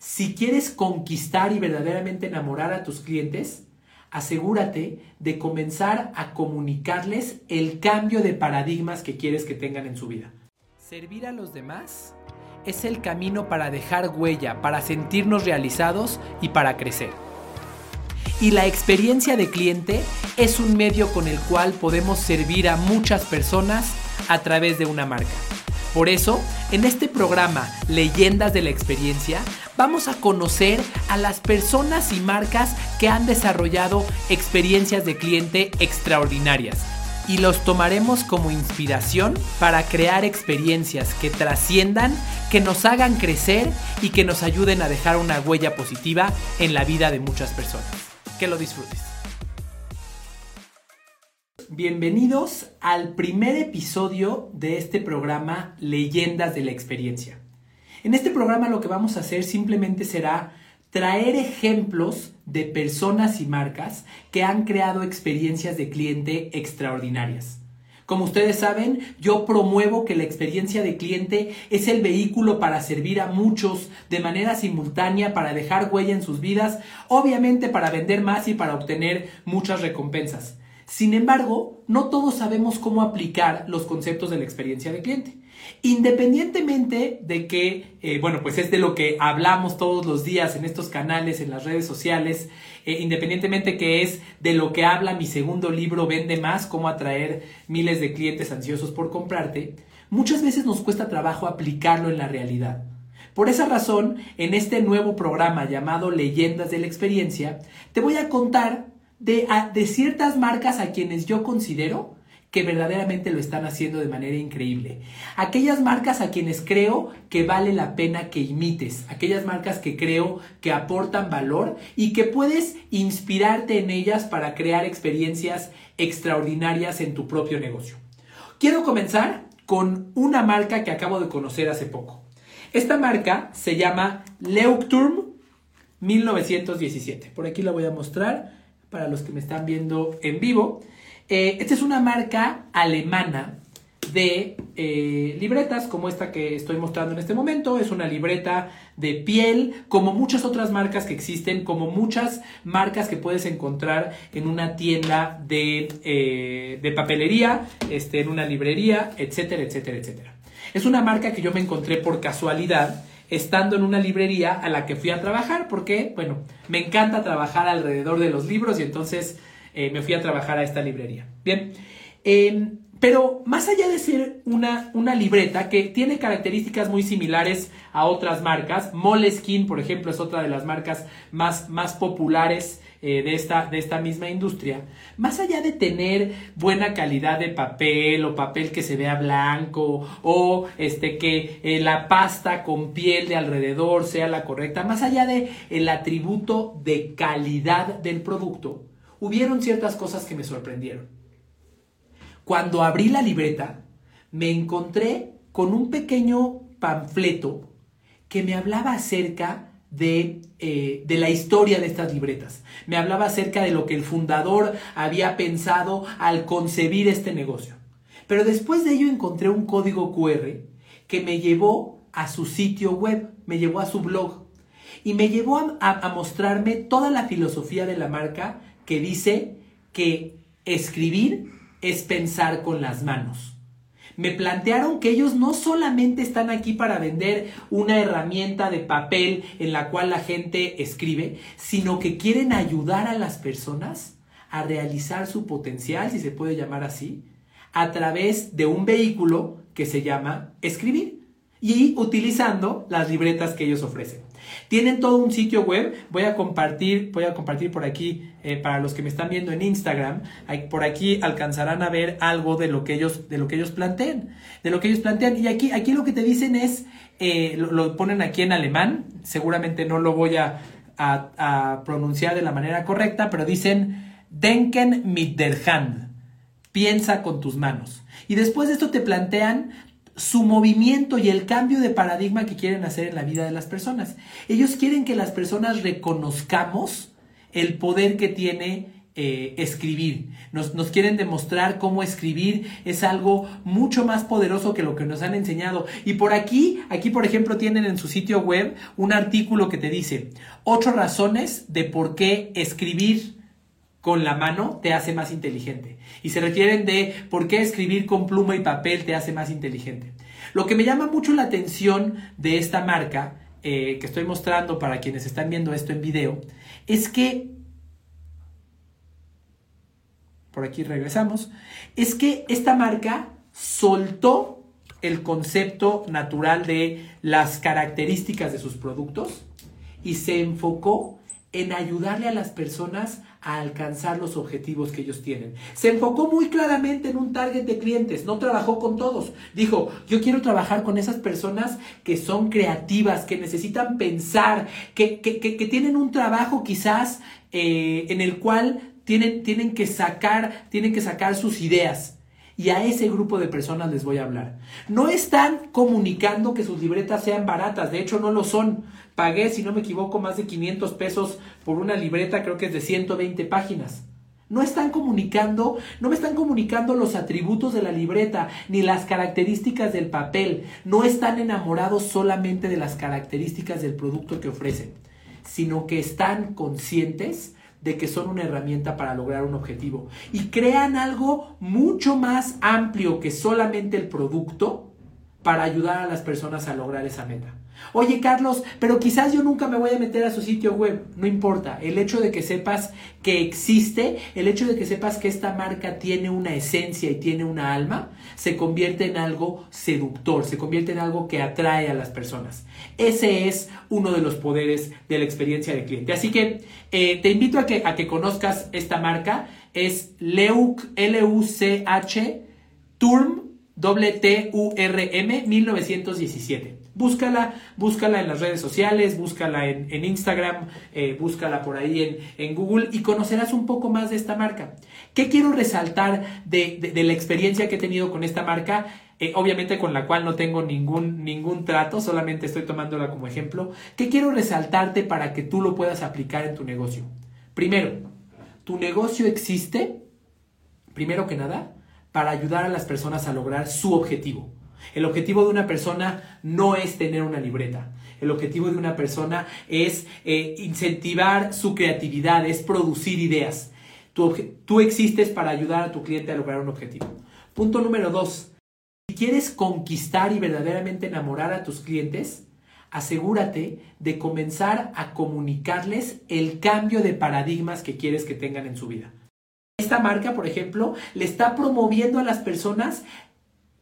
Si quieres conquistar y verdaderamente enamorar a tus clientes, asegúrate de comenzar a comunicarles el cambio de paradigmas que quieres que tengan en su vida. Servir a los demás es el camino para dejar huella, para sentirnos realizados y para crecer. Y la experiencia de cliente es un medio con el cual podemos servir a muchas personas a través de una marca. Por eso, en este programa Leyendas de la Experiencia, vamos a conocer a las personas y marcas que han desarrollado experiencias de cliente extraordinarias. Y los tomaremos como inspiración para crear experiencias que trasciendan, que nos hagan crecer y que nos ayuden a dejar una huella positiva en la vida de muchas personas. Que lo disfrutes. Bienvenidos al primer episodio de este programa Leyendas de la Experiencia. En este programa lo que vamos a hacer simplemente será traer ejemplos de personas y marcas que han creado experiencias de cliente extraordinarias. Como ustedes saben, yo promuevo que la experiencia de cliente es el vehículo para servir a muchos de manera simultánea, para dejar huella en sus vidas, obviamente para vender más y para obtener muchas recompensas. Sin embargo, no todos sabemos cómo aplicar los conceptos de la experiencia de cliente. Independientemente de que, eh, bueno, pues es de lo que hablamos todos los días en estos canales, en las redes sociales, eh, independientemente que es de lo que habla mi segundo libro, Vende más, cómo atraer miles de clientes ansiosos por comprarte, muchas veces nos cuesta trabajo aplicarlo en la realidad. Por esa razón, en este nuevo programa llamado Leyendas de la Experiencia, te voy a contar de, ciertas marcas a quienes yo considero que verdaderamente lo están haciendo de manera increíble. Aquellas marcas a quienes creo que vale la pena que imites, aquellas marcas que creo que aportan valor y que puedes inspirarte en ellas para crear experiencias extraordinarias en tu propio negocio. Quiero comenzar con una marca que acabo de conocer hace poco. Esta marca se llama Leuchtturm 1917. Por aquí la voy a mostrar para los que me están viendo en vivo. Eh, esta es una marca alemana de eh, libretas como esta que estoy mostrando en este momento. Es una libreta de piel, como muchas otras marcas que existen, como muchas marcas que puedes encontrar en una tienda de, eh, de papelería, este, en una librería, etcétera, etcétera, etcétera. Es una marca que yo me encontré por casualidad estando en una librería a la que fui a trabajar, porque, bueno, me encanta trabajar alrededor de los libros y entonces eh, me fui a trabajar a esta librería. Bien, em, pero más allá de ser una, una, libreta que tiene características muy similares a otras marcas, Moleskine, por ejemplo, es otra de las marcas más, más populares eh, de, esta, de esta misma industria, más allá de tener buena calidad de papel o papel que se vea blanco o este, que eh, la pasta con piel de alrededor sea la correcta, más allá de el atributo de calidad del producto, hubieron ciertas cosas que me sorprendieron. Cuando abrí la libreta, me encontré con un pequeño panfleto que me hablaba acerca eh, de, la historia de estas libretas. Me hablaba acerca de lo que el fundador había pensado al concebir este negocio. Pero después de ello encontré un código QR que me llevó a su sitio web, me llevó a su blog y me llevó a mostrarme toda la filosofía de la marca que dice que escribir es pensar con las manos. Me plantearon que ellos no solamente están aquí para vender una herramienta de papel en la cual la gente escribe, sino que quieren ayudar a las personas a realizar su potencial, si se puede llamar así, a través de un vehículo que se llama escribir y utilizando las libretas que ellos ofrecen. Tienen todo un sitio web. Voy a compartir, voy a compartir por aquí eh, para los que me están viendo en Instagram. Por aquí alcanzarán a ver algo de lo que ellos, de lo que ellos plantean, de lo que ellos plantean. Y aquí, aquí lo que te dicen es, eh, lo, ponen aquí en alemán. Seguramente no lo voy a, a pronunciar de la manera correcta, pero dicen Denken mit der Hand. Piensa con tus manos. Y después de esto te plantean su movimiento y el cambio de paradigma que quieren hacer en la vida de las personas. Ellos quieren que las personas reconozcamos el poder que tiene eh, escribir. Nos, nos, quieren demostrar cómo escribir es algo mucho más poderoso que lo que nos han enseñado. Y por aquí, aquí por ejemplo, tienen en su sitio web un artículo que te dice ocho razones de por qué escribir con la mano te hace más inteligente. Y se refieren de por qué escribir con pluma y papel te hace más inteligente. Lo que me llama mucho la atención de esta marca, eh, que estoy mostrando para quienes están viendo esto en video, es que, por aquí regresamos, es que esta marca soltó el concepto natural de las características de sus productos y se enfocó en ayudarle a las personas a alcanzar los objetivos que ellos tienen. Se enfocó muy claramente en un target de clientes, no trabajó con todos. Dijo, yo quiero trabajar con esas personas que son creativas, que necesitan pensar, que, que, que, tienen un trabajo quizás eh, en el cual tienen, tienen, que sacar, tienen que sacar sus ideas. Y a ese grupo de personas les voy a hablar. No están comunicando que sus libretas sean baratas, de hecho no lo son. Pagué, si no me equivoco, más de 500 pesos por una libreta, creo que es de 120 páginas. No están comunicando, no me están comunicando los atributos de la libreta ni las características del papel. No están enamorados solamente de las características del producto que ofrecen, sino que están conscientes de que son una herramienta para lograr un objetivo y crean algo mucho más amplio que solamente el producto para ayudar a las personas a lograr esa meta. Oye, Carlos, pero quizás yo nunca me voy a meter a su sitio web. No importa. El hecho de que sepas que existe, el hecho de que sepas que esta marca tiene una esencia y tiene una alma, se convierte en algo seductor, se convierte en algo que atrae a las personas. Ese es uno de los poderes de la experiencia del cliente. Así que eh, te invito a que, a que conozcas esta marca. Es Leuch, L-U-C-H, Turm, W-T-U-R-M, 1917. Búscala, búscala en las redes sociales, búscala en, Instagram, eh, búscala por ahí en, Google y conocerás un poco más de esta marca. ¿Qué quiero resaltar de, la experiencia que he tenido con esta marca? Eh, obviamente con la cual no tengo ningún, ningún trato, solamente estoy tomándola como ejemplo. ¿Qué quiero resaltarte para que tú lo puedas aplicar en tu negocio? Primero, tu negocio existe, primero que nada, para ayudar a las personas a lograr su objetivo. El objetivo de una persona no es tener una libreta. El objetivo de una persona es eh, incentivar su creatividad, es producir ideas. Tú, tú existes para ayudar a tu cliente a lograr un objetivo. Punto número dos. Si quieres conquistar y verdaderamente enamorar a tus clientes, asegúrate de comenzar a comunicarles el cambio de paradigmas que quieres que tengan en su vida. Esta marca, por ejemplo, le está promoviendo a las personas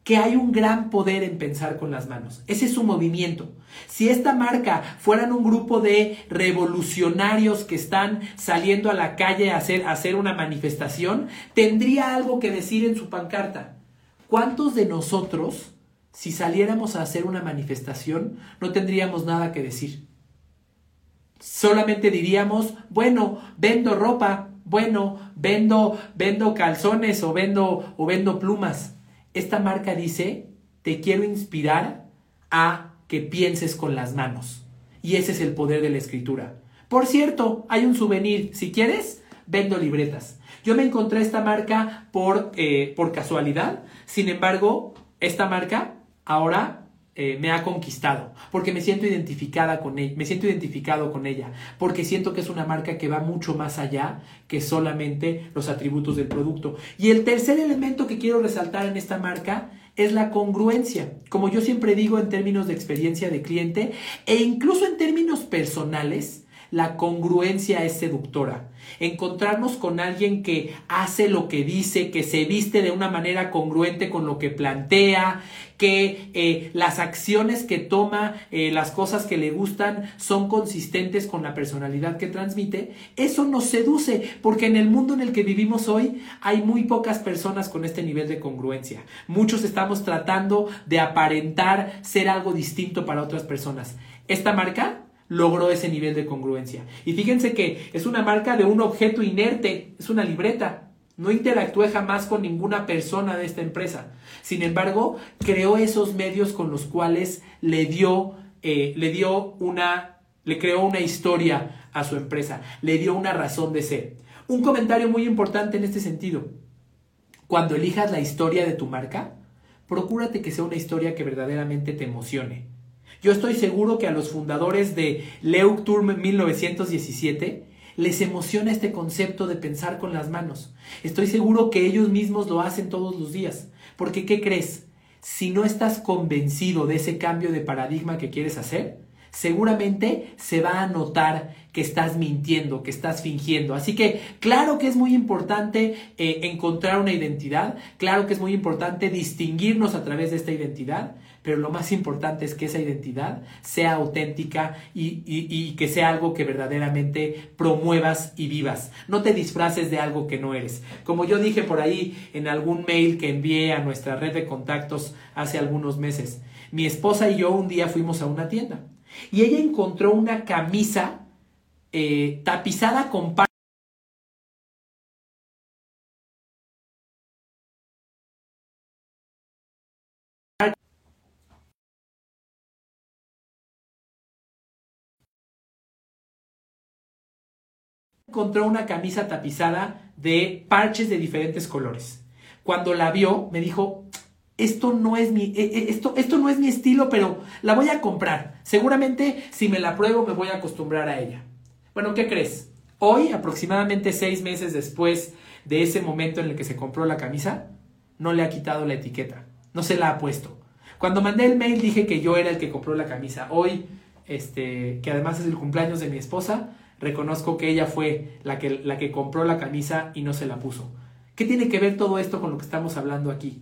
que hay un gran poder en pensar con las manos. Ese es su movimiento. Si esta marca fueran un grupo de revolucionarios que están saliendo a la calle a hacer, a hacer una manifestación, tendría algo que decir en su pancarta. ¿Cuántos de nosotros, si saliéramos a hacer una manifestación, no tendríamos nada que decir? Solamente diríamos, bueno, vendo ropa, bueno, vendo, vendo calzones o vendo, o vendo plumas esta marca dice, te quiero inspirar a que pienses con las manos. Y ese es el poder de la escritura. Por cierto, hay un souvenir. Si quieres, vendo libretas. Yo me encontré esta marca por, eh, por casualidad. Sin embargo, esta marca ahora eh, me ha conquistado, porque me siento identificada con ella, me siento identificado con ella, porque siento que es una marca que va mucho más allá que solamente los atributos del producto. Y el tercer elemento que quiero resaltar en esta marca es la congruencia. Como yo siempre digo en términos de experiencia de cliente e incluso en términos personales, la congruencia es seductora. Encontrarnos con alguien que hace lo que dice, que se viste de una manera congruente con lo que plantea, que eh, las acciones que toma, eh, las cosas que le gustan son consistentes con la personalidad que transmite, eso nos seduce, porque en el mundo en el que vivimos hoy hay muy pocas personas con este nivel de congruencia. Muchos estamos tratando de aparentar ser algo distinto para otras personas. Esta marca logró ese nivel de congruencia. Y fíjense que es una marca de un objeto inerte, es una libreta. No interactué jamás con ninguna persona de esta empresa. Sin embargo, creó esos medios con los cuales le dio, eh, le dio una, le creó una historia a su empresa, le dio una razón de ser. Un comentario muy importante en este sentido. Cuando elijas la historia de tu marca, procúrate que sea una historia que verdaderamente te emocione. Yo estoy seguro que a los fundadores de Leuc Turm 1917 les emociona este concepto de pensar con las manos. Estoy seguro que ellos mismos lo hacen todos los días. Porque, ¿qué crees? Si no estás convencido de ese cambio de paradigma que quieres hacer, seguramente se va a notar que estás mintiendo, que estás fingiendo. Así que claro que es muy importante eh, encontrar una identidad, claro que es muy importante distinguirnos a través de esta identidad, pero lo más importante es que esa identidad sea auténtica y, y, que sea algo que verdaderamente promuevas y vivas. No te disfraces de algo que no eres. Como yo dije por ahí en algún mail que envié a nuestra red de contactos hace algunos meses, mi esposa y yo un día fuimos a una tienda y ella encontró una camisa eh, tapizada con encontró una camisa tapizada de parches de diferentes colores. Cuando la vio, me dijo, esto no es mi, e, e, esto, esto no es mi estilo, pero la voy a comprar. Seguramente si me la pruebo me voy a acostumbrar a ella. Bueno, ¿qué crees? Hoy, aproximadamente seis meses después de ese momento en el que se compró la camisa, no le ha quitado la etiqueta, no se la ha puesto. Cuando mandé el mail dije que yo era el que compró la camisa. Hoy, este, que además es el cumpleaños de mi esposa, reconozco que ella fue la que, la que compró la camisa y no se la puso. ¿Qué tiene que ver todo esto con lo que estamos hablando aquí?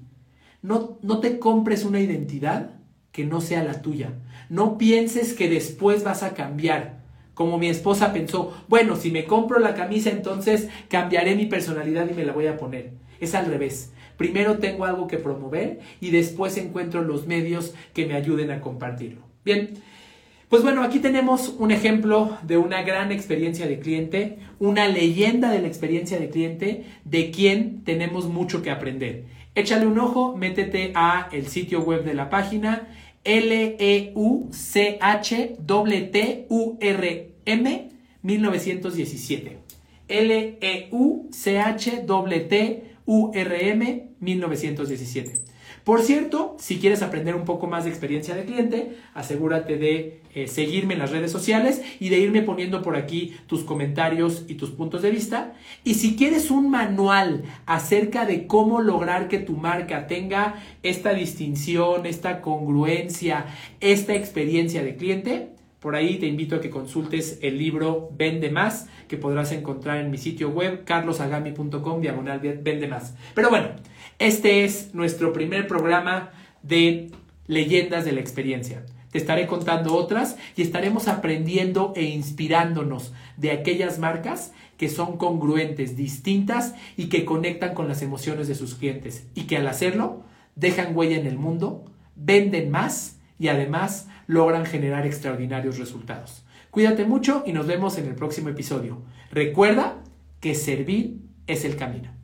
No, no te compres una identidad que no sea la tuya. No pienses que después vas a cambiar. Como mi esposa pensó, bueno, si me compro la camisa entonces cambiaré mi personalidad y me la voy a poner. Es al revés. Primero tengo algo que promover y después encuentro los medios que me ayuden a compartirlo. Bien, pues bueno, aquí tenemos un ejemplo de una gran experiencia de cliente, una leyenda de la experiencia de cliente, de quien tenemos mucho que aprender. Échale un ojo, métete a el sitio web de la página L E U C H T U R M 1917. L E U C H T U R M 1917. Por cierto, si quieres aprender un poco más de experiencia de cliente, asegúrate de eh, seguirme en las redes sociales y de irme poniendo por aquí tus comentarios y tus puntos de vista. Y si quieres un manual acerca de cómo lograr que tu marca tenga esta distinción, esta congruencia, esta experiencia de cliente, por ahí te invito a que consultes el libro Vende Más, que podrás encontrar en mi sitio web carlosagami.com diagonal Vende Más. Pero bueno, este es nuestro primer programa de leyendas de la experiencia. Te estaré contando otras y estaremos aprendiendo e inspirándonos de aquellas marcas que son congruentes, distintas y que conectan con las emociones de sus clientes y que al hacerlo dejan huella en el mundo, venden más y además logran generar extraordinarios resultados. Cuídate mucho y nos vemos en el próximo episodio. Recuerda que servir es el camino.